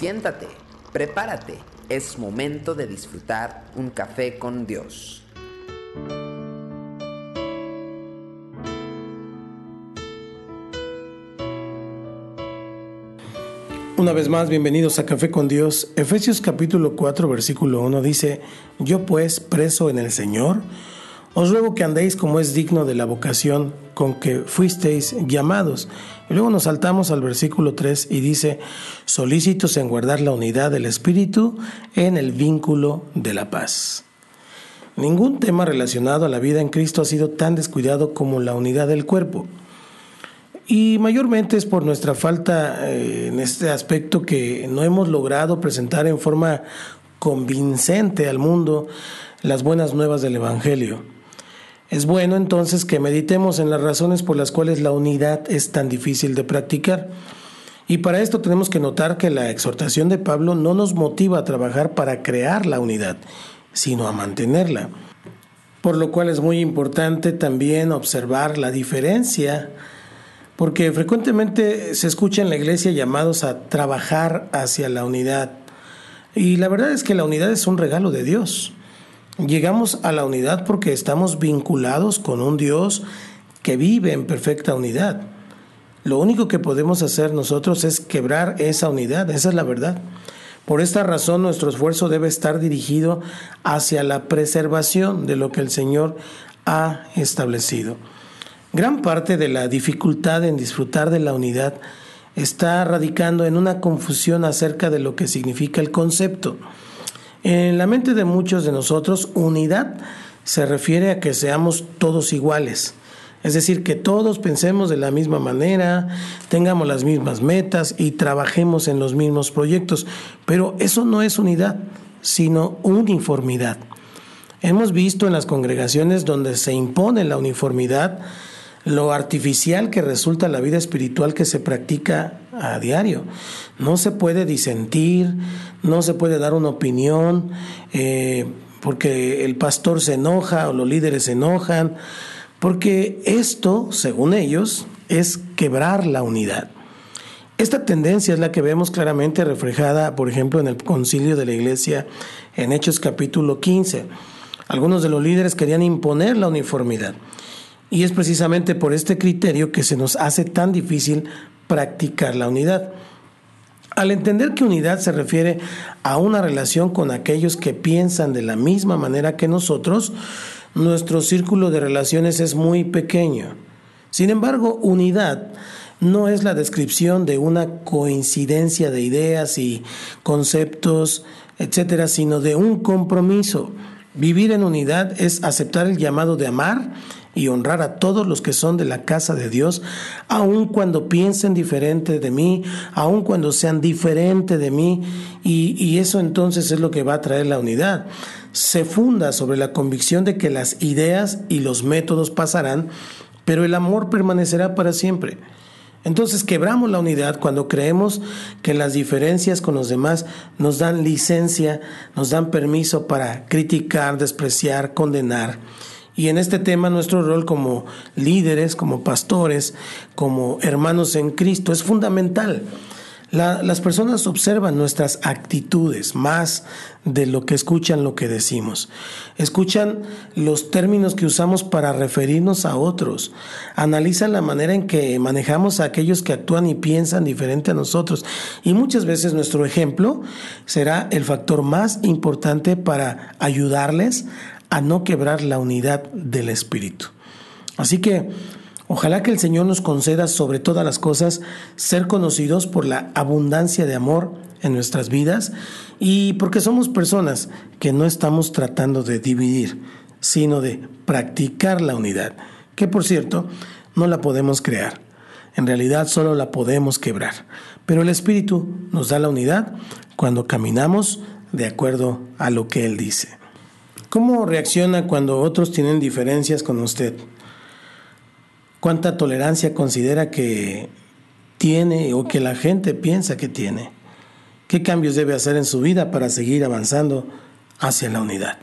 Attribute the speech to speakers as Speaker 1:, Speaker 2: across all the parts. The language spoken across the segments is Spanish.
Speaker 1: Siéntate, prepárate, es momento de disfrutar un café con Dios.
Speaker 2: Una vez más, bienvenidos a Café con Dios. Efesios capítulo 4, versículo 1 dice, Yo pues, preso en el Señor, os ruego que andéis como es digno de la vocación con que fuisteis llamados. Y luego nos saltamos al versículo 3 y dice, solícitos en guardar la unidad del Espíritu en el vínculo de la paz. Ningún tema relacionado a la vida en Cristo ha sido tan descuidado como la unidad del cuerpo. Y mayormente es por nuestra falta eh, en este aspecto que no hemos logrado presentar en forma convincente al mundo las buenas nuevas del Evangelio. Es bueno entonces que meditemos en las razones por las cuales la unidad es tan difícil de practicar. Y para esto tenemos que notar que la exhortación de Pablo no nos motiva a trabajar para crear la unidad, sino a mantenerla. Por lo cual es muy importante también observar la diferencia, porque frecuentemente se escucha en la iglesia llamados a trabajar hacia la unidad. Y la verdad es que la unidad es un regalo de Dios. Llegamos a la unidad porque estamos vinculados con un Dios que vive en perfecta unidad. Lo único que podemos hacer nosotros es quebrar esa unidad, esa es la verdad. Por esta razón nuestro esfuerzo debe estar dirigido hacia la preservación de lo que el Señor ha establecido. Gran parte de la dificultad en disfrutar de la unidad está radicando en una confusión acerca de lo que significa el concepto. En la mente de muchos de nosotros, unidad se refiere a que seamos todos iguales. Es decir, que todos pensemos de la misma manera, tengamos las mismas metas y trabajemos en los mismos proyectos. Pero eso no es unidad, sino uniformidad. Hemos visto en las congregaciones donde se impone la uniformidad, lo artificial que resulta la vida espiritual que se practica a diario. No se puede disentir, no se puede dar una opinión, eh, porque el pastor se enoja o los líderes se enojan, porque esto, según ellos, es quebrar la unidad. Esta tendencia es la que vemos claramente reflejada, por ejemplo, en el concilio de la iglesia en Hechos capítulo 15. Algunos de los líderes querían imponer la uniformidad. Y es precisamente por este criterio que se nos hace tan difícil practicar la unidad. Al entender que unidad se refiere a una relación con aquellos que piensan de la misma manera que nosotros, nuestro círculo de relaciones es muy pequeño. Sin embargo, unidad no es la descripción de una coincidencia de ideas y conceptos, etcétera, sino de un compromiso. Vivir en unidad es aceptar el llamado de amar y honrar a todos los que son de la casa de Dios, aun cuando piensen diferente de mí, aun cuando sean diferente de mí, y, y eso entonces es lo que va a traer la unidad. Se funda sobre la convicción de que las ideas y los métodos pasarán, pero el amor permanecerá para siempre. Entonces quebramos la unidad cuando creemos que las diferencias con los demás nos dan licencia, nos dan permiso para criticar, despreciar, condenar. Y en este tema nuestro rol como líderes, como pastores, como hermanos en Cristo es fundamental. las personas observan nuestras actitudes más de lo que escuchan lo que decimos. Escuchan los términos que usamos para referirnos a otros. Analizan la manera en que manejamos a aquellos que actúan y piensan diferente a nosotros. Y muchas veces nuestro ejemplo será el factor más importante para ayudarles a no quebrar la unidad del Espíritu. Así que ojalá que el Señor nos conceda sobre todas las cosas ser conocidos por la abundancia de amor en nuestras vidas y porque somos personas que no estamos tratando de dividir, sino de practicar la unidad, que por cierto no la podemos crear. En realidad solo la podemos quebrar. Pero el Espíritu nos da la unidad cuando caminamos de acuerdo a lo que Él dice. ¿Cómo reacciona cuando otros tienen diferencias con usted? ¿Cuánta tolerancia considera que tiene o que la gente piensa que tiene? ¿Qué cambios debe hacer en su vida para seguir avanzando hacia la unidad?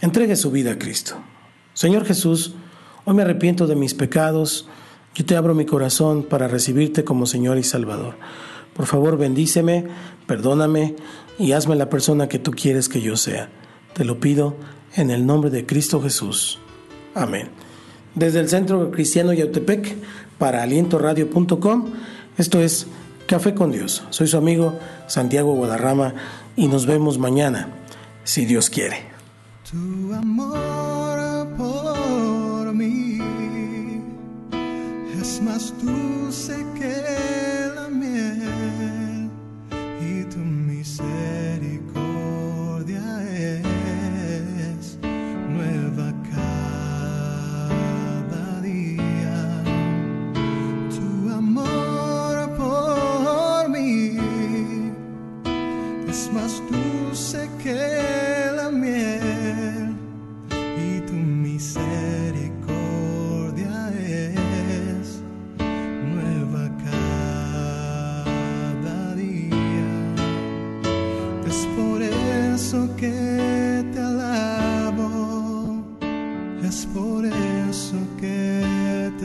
Speaker 2: Entregue su vida a Cristo. Señor Jesús, hoy me arrepiento de mis pecados. Yo te abro mi corazón para recibirte como Señor y Salvador. Por favor, bendíceme, perdóname y hazme la persona que tú quieres que yo sea. Te lo pido en el nombre de Cristo Jesús. Amén. Desde el Centro Cristiano Yautepec para alientoradio.com, esto es Café con Dios. Soy su amigo Santiago Guadarrama y nos vemos mañana, si Dios quiere.
Speaker 3: Tu amor por mí es más dulce que